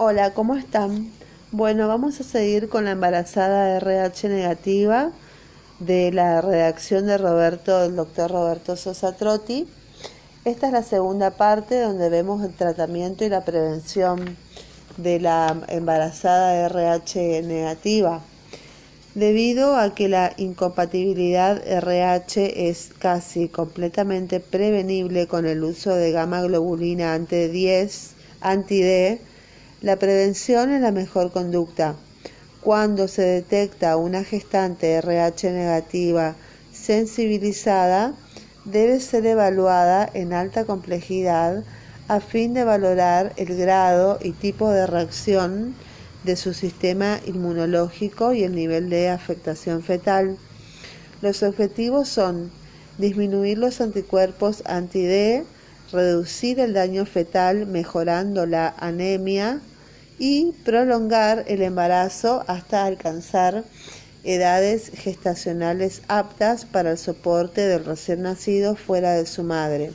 Hola, ¿cómo están? Bueno, vamos a seguir con la embarazada RH negativa de la redacción de Roberto, el doctor Roberto Sosa Trotti. Esta es la segunda parte donde vemos el tratamiento y la prevención de la embarazada RH negativa. Debido a que la incompatibilidad RH es casi completamente prevenible con el uso de gamma globulina anti 10, anti-D, la prevención es la mejor conducta. Cuando se detecta una gestante RH negativa sensibilizada, debe ser evaluada en alta complejidad a fin de valorar el grado y tipo de reacción de su sistema inmunológico y el nivel de afectación fetal. Los objetivos son disminuir los anticuerpos anti-D, reducir el daño fetal mejorando la anemia y prolongar el embarazo hasta alcanzar edades gestacionales aptas para el soporte del recién nacido fuera de su madre,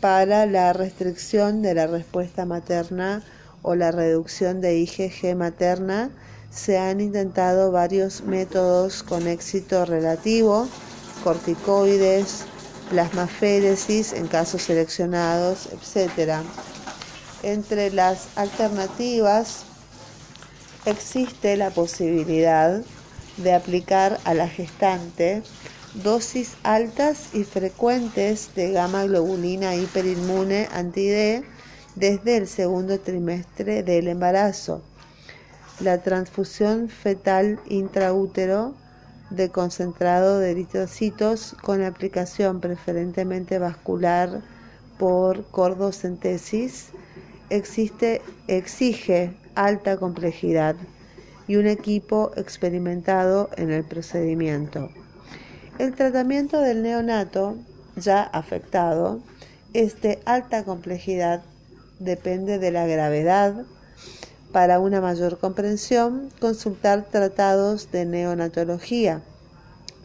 para la restricción de la respuesta materna o la reducción de IgG materna, se han intentado varios métodos con éxito relativo, corticoides, plasmaféresis en casos seleccionados, etc. Entre las alternativas existe la posibilidad de aplicar a la gestante dosis altas y frecuentes de gamma globulina hiperinmune anti-D desde el segundo trimestre del embarazo. La transfusión fetal intraútero de concentrado de eritrocitos con aplicación preferentemente vascular por cordocentesis existe, exige alta complejidad y un equipo experimentado en el procedimiento. El tratamiento del neonato ya afectado es de alta complejidad, depende de la gravedad, para una mayor comprensión, consultar tratados de neonatología.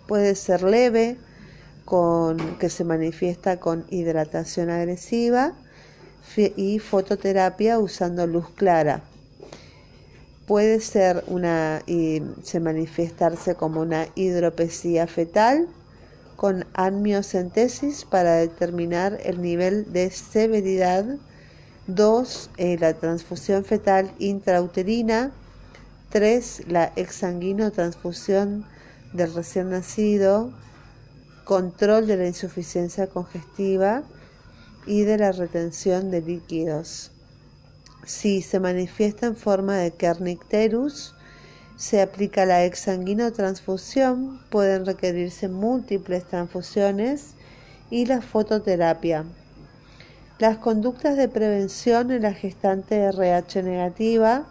Puede ser leve, con, que se manifiesta con hidratación agresiva y fototerapia usando luz clara. Puede ser una y se manifestarse como una hidropesía fetal con amniocentesis para determinar el nivel de severidad 2. Eh, la transfusión fetal intrauterina. 3. La exsanguinotransfusión del recién nacido. Control de la insuficiencia congestiva y de la retención de líquidos. Si se manifiesta en forma de kernicterus, se aplica la exsanguinotransfusión, pueden requerirse múltiples transfusiones y la fototerapia. Las conductas de prevención en la gestante RH negativa,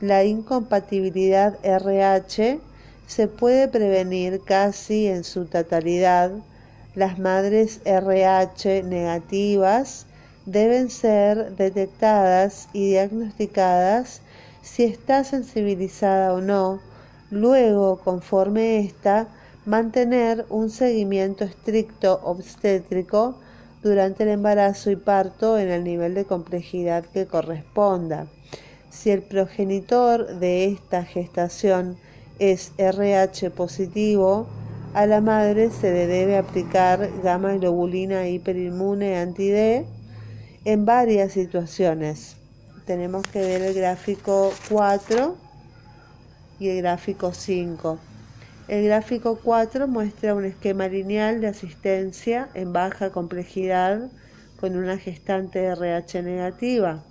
la incompatibilidad RH se puede prevenir casi en su totalidad. Las madres RH negativas deben ser detectadas y diagnosticadas si está sensibilizada o no. Luego, conforme esta, mantener un seguimiento estricto obstétrico durante el embarazo y parto en el nivel de complejidad que corresponda. Si el progenitor de esta gestación es RH positivo, a la madre se le debe aplicar gamma globulina hiperinmune anti-D en varias situaciones. Tenemos que ver el gráfico 4 y el gráfico 5. El gráfico 4 muestra un esquema lineal de asistencia en baja complejidad con una gestante RH negativa.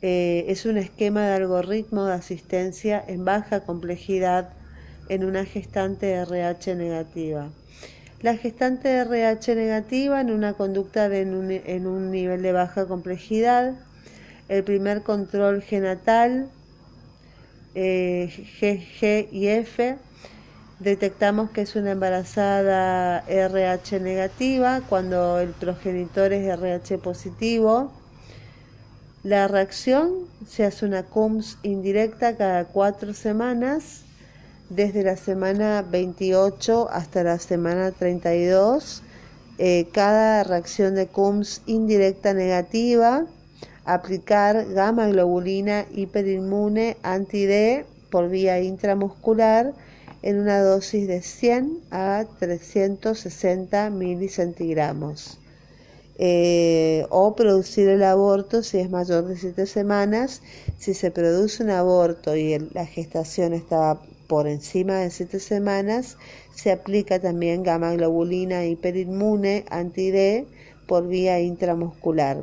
Eh, es un esquema de algoritmo de asistencia en baja complejidad en una gestante RH negativa. La gestante RH negativa en una conducta en, un, nivel de baja complejidad. El primer control genatal, eh, G, G y F, detectamos que es una embarazada RH negativa cuando el progenitor es RH positivo. La reacción se hace una CUMS indirecta cada cuatro semanas, desde la semana 28 hasta la semana 32. Eh, cada reacción de CUMS indirecta negativa aplicar gamma globulina hiperinmune anti-D por vía intramuscular en una dosis de 100 a 360 milicentigramos. Eh, o producir el aborto si es mayor de 7 semanas. Si se produce un aborto y la gestación está por encima de 7 semanas, se aplica también gamma globulina hiperinmune anti-D por vía intramuscular.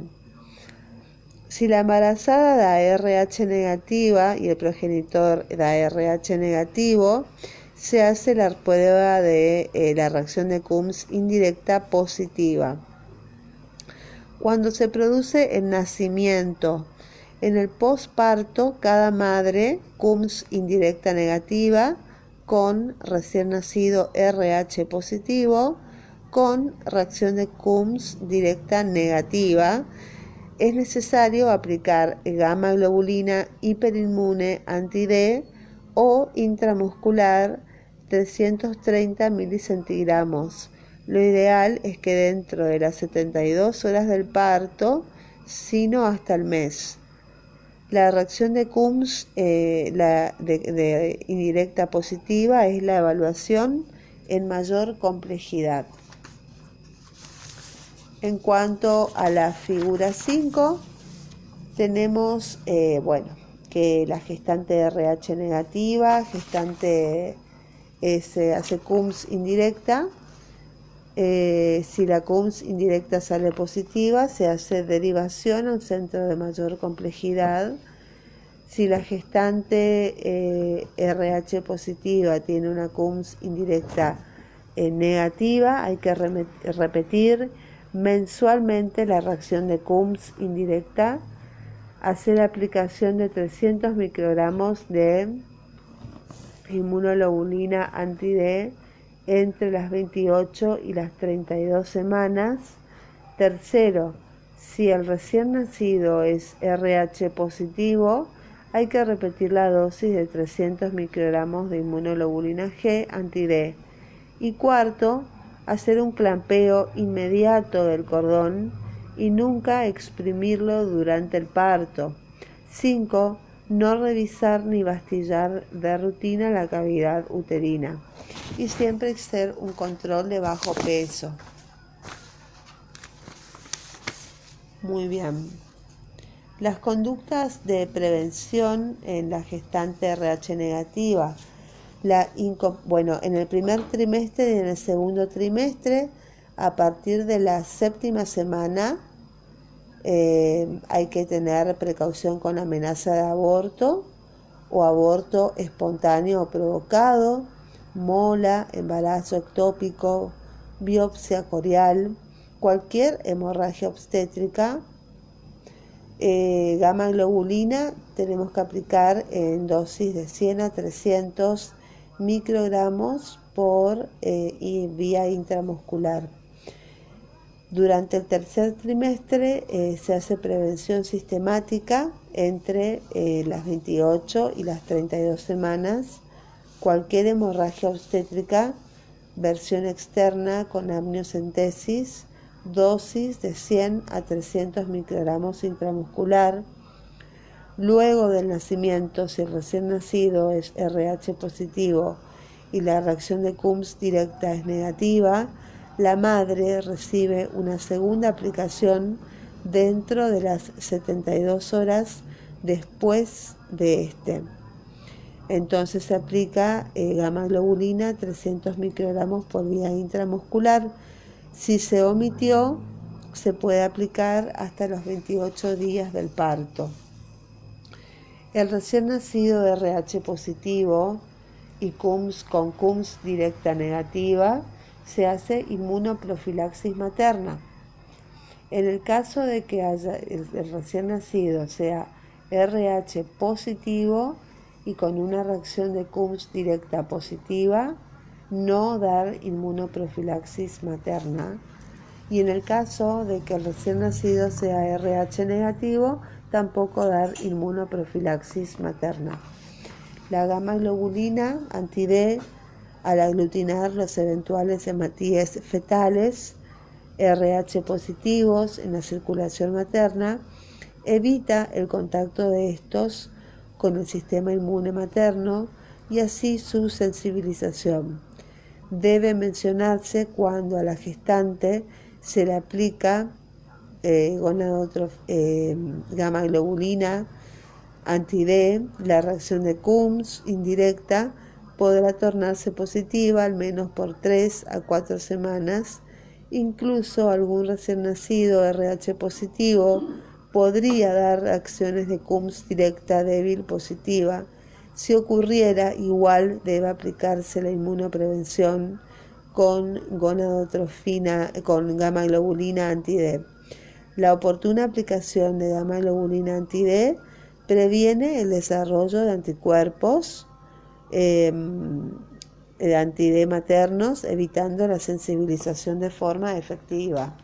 Si la embarazada da RH negativa y el progenitor da RH negativo, se hace la prueba de eh, la reacción de Coombs indirecta positiva. Cuando se produce el nacimiento, en el posparto, cada madre Coombs indirecta negativa con recién nacido RH positivo con reacción de Coombs directa negativa es necesario aplicar gamma globulina hiperinmune anti-D o intramuscular 330 milicentigramos. Lo ideal es que dentro de las 72 horas del parto, sino hasta el mes. La reacción de Coombs eh, la de indirecta positiva es la evaluación en mayor complejidad. En cuanto a la figura 5, tenemos, eh, bueno, que la gestante RH negativa, gestante se hace CUMS indirecta. Eh, si la CUMS indirecta sale positiva, se hace derivación a un centro de mayor complejidad. Si la gestante RH positiva tiene una CUMS indirecta eh, negativa, hay que repetir mensualmente la reacción de Coombs indirecta, hacer aplicación de 300 microgramos de inmunoglobulina anti-D entre las 28 y las 32 semanas. Tercero, si el recién nacido es RH positivo, hay que repetir la dosis de 300 microgramos de inmunoglobulina G anti-D. Y cuarto, hacer un clampeo inmediato del cordón y nunca exprimirlo durante el parto. 5. No revisar ni bastillar de rutina la cavidad uterina. Y siempre hacer un control de bajo peso. Muy bien. Las conductas de prevención en la gestante RH negativa la bueno, en el primer trimestre y en el segundo trimestre, a partir de la séptima semana, eh, hay que tener precaución con amenaza de aborto o aborto espontáneo o provocado, mola, embarazo ectópico, biopsia corial, cualquier hemorragia obstétrica, eh, gamma globulina tenemos que aplicar en dosis de 100 a 300 microgramos por eh, vía intramuscular. Durante el tercer trimestre eh, se hace prevención sistemática entre eh, las 28 y las 32 semanas. Cualquier hemorragia obstétrica, versión externa con amniocentesis, dosis de 100 a 300 microgramos intramuscular Luego del nacimiento, si el recién nacido es RH positivo y la reacción de Coombs directa es negativa, la madre recibe una segunda aplicación dentro de las 72 horas después de este. Entonces se aplica eh, gamma globulina 300 microgramos por vía intramuscular. Si se omitió, se puede aplicar hasta los 28 días del parto. El recién nacido RH positivo y CUMS con CUMS directa negativa se hace inmunoprofilaxis materna. En el caso de que haya el, recién nacido sea RH positivo y con una reacción de CUMS directa positiva, no dar inmunoprofilaxis materna. Y en el caso de que el recién nacido sea RH negativo, tampoco dar inmunoprofilaxis materna. La gamma globulina anti-D al aglutinar los eventuales hematíes fetales, RH positivos en la circulación materna evita el contacto de estos con el sistema inmune materno y así su sensibilización. Debe mencionarse cuando a la gestante se le aplica eh, eh, gamma globulina anti-D, la reacción de Coombs indirecta podrá tornarse positiva al menos por 3 a 4 semanas. Incluso algún recién nacido RH positivo podría dar acciones de CUMS directa débil positiva. Si ocurriera, igual debe aplicarse la inmunoprevención con gonadotrofina, con gamma globulina anti-D. La oportuna aplicación de gamma globulina anti-D previene el desarrollo de anticuerpos em, de anti-D maternos, evitando la sensibilización de forma efectiva.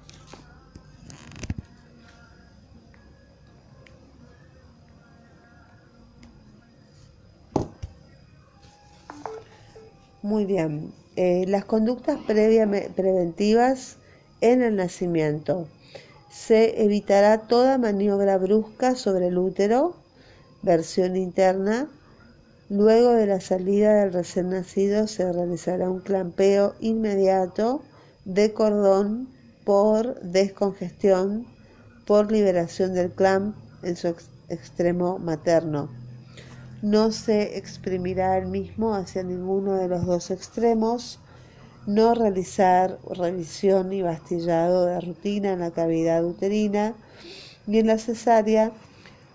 Muy bien. Eh, las conductas preventivas en el nacimiento. Se evitará toda maniobra brusca sobre el útero, versión interna. Luego de la salida del recién nacido se realizará un clampeo inmediato de cordón por descongestión, por liberación del clamp en su extremo materno no se exprimirá el mismo hacia ninguno de los dos extremos, no realizar revisión y bastillado de rutina en la cavidad uterina y en la cesárea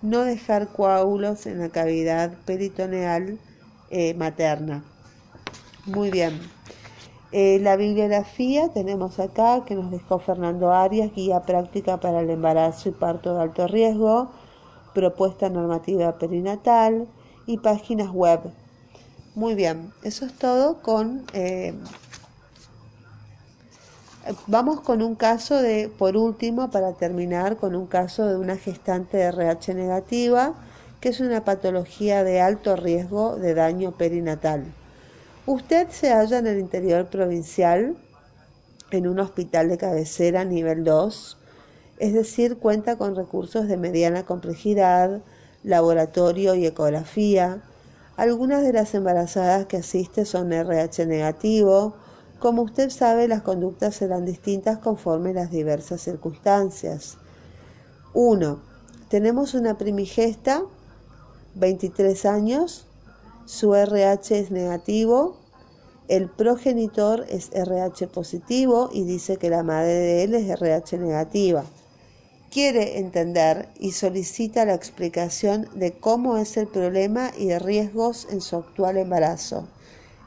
no dejar coágulos en la cavidad peritoneal eh, materna. Muy bien. Eh, la bibliografía tenemos acá que nos dejó Fernando Arias, guía práctica para el embarazo y parto de alto riesgo, propuesta normativa perinatal, y páginas web. Muy bien, eso es todo con... Eh, vamos con un caso de, por último, para terminar, con un caso de una gestante de RH negativa, que es una patología de alto riesgo de daño perinatal. Usted se halla en el interior provincial, en un hospital de cabecera nivel 2, es decir, cuenta con recursos de mediana complejidad, laboratorio y ecografía. Algunas de las embarazadas que asiste son RH negativo. Como usted sabe, las conductas serán distintas conforme las diversas circunstancias. 1. Tenemos una primigesta, 23 años, su RH es negativo, el progenitor es RH positivo y dice que la madre de él es RH negativa quiere entender y solicita la explicación de cómo es el problema y de riesgos en su actual embarazo.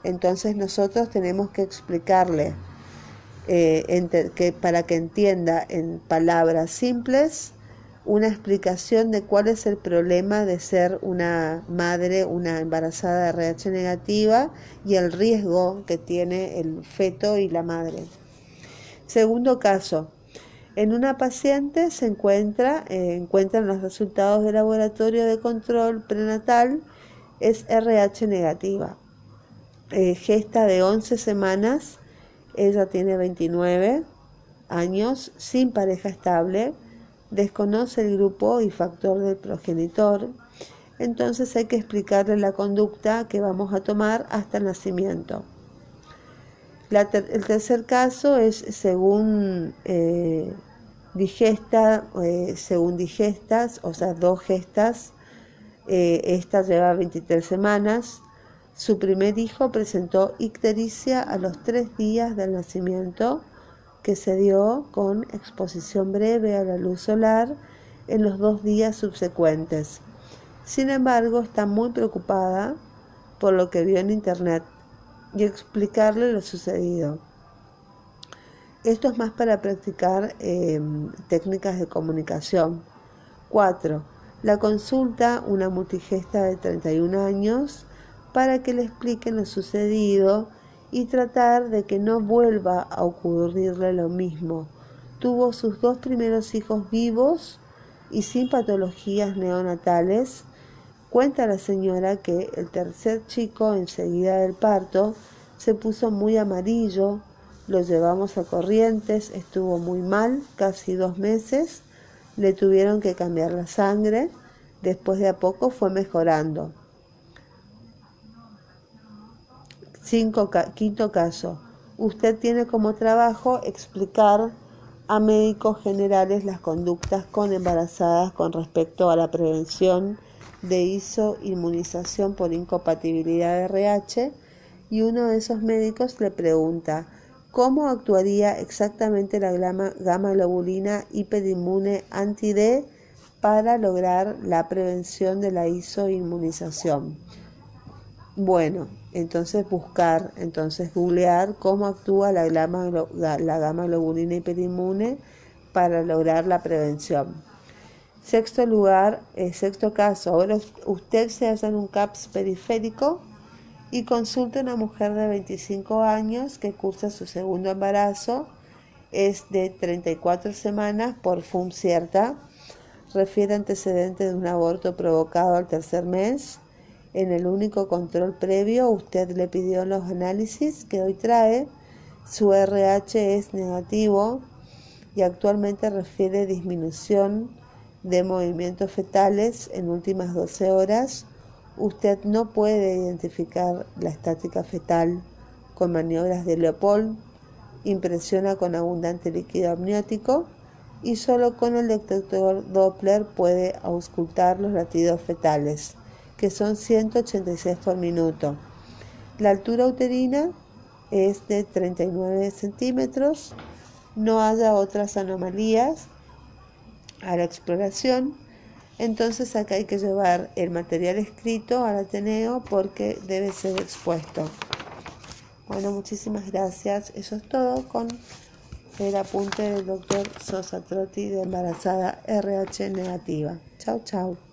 Entonces nosotros tenemos que explicarle eh, que, para que entienda en palabras simples una explicación de cuál es el problema de ser una madre, una embarazada de RH negativa y el riesgo que tiene el feto y la madre. Segundo caso, en una paciente se encuentra, eh, encuentran los resultados del laboratorio de control prenatal, es RH negativa. Eh, gesta de 11 semanas, ella tiene 29 años, sin pareja estable, desconoce el grupo y factor del progenitor, entonces hay que explicarle la conducta que vamos a tomar hasta el nacimiento. el tercer caso es según eh, digesta, eh, según digestas, o sea, dos gestas, eh, esta lleva 23 semanas. Su primer hijo presentó ictericia a los tres días del nacimiento, que se dio con exposición breve a la luz solar en los dos días subsecuentes. Sin embargo, está muy preocupada por lo que vio en internet y explicarle lo sucedido. Esto es más para practicar em, técnicas de comunicación. 4. La consulta una multigesta de 31 años para que le expliquen lo sucedido y tratar de que no vuelva a ocurrirle lo mismo. Tuvo sus dos primeros hijos vivos y sin patologías neonatales. Cuenta la señora que el tercer chico enseguida del parto se puso muy amarillo, lo llevamos a Corrientes, estuvo muy mal, casi dos meses, Le tuvieron que cambiar la sangre. Después de a poco fue mejorando. Quinto caso. Usted tiene como trabajo explicar a médicos generales las conductas con embarazadas con respecto a la prevención de ISO inmunización por incompatibilidad de RH y uno de esos médicos le pregunta cómo actuaría exactamente la gamma globulina hiperinmune anti-D para lograr la prevención de la isoinmunización. Bueno, entonces buscar, entonces googlear cómo actúa la gamma, la gamma globulina hiperinmune para lograr la prevención. Sexto lugar, eh, sexto caso, ahora usted se hace un CAPS periférico y consulta a una mujer de 25 años que cursa su segundo embarazo, es de 34 semanas por FUM cierta, refiere antecedentes de un aborto provocado al tercer mes. En el único control previo usted le pidió los análisis que hoy trae, su RH es negativo y actualmente refiere disminución de movimientos fetales en últimas 12 horas, usted no puede identificar la estática fetal con maniobras de Leopold, impresiona con abundante líquido amniótico y solo con el detector Doppler puede auscultar los latidos fetales, que son 186 por minuto. La altura uterina es de 39 centímetros, no haya otras anomalías a la exploración. Entonces acá hay que llevar el material escrito al Ateneo porque debe ser expuesto. Bueno, muchísimas gracias. Eso es todo con el apunte del doctor Sosa Trotti de embarazada RH negativa. Chau, chau.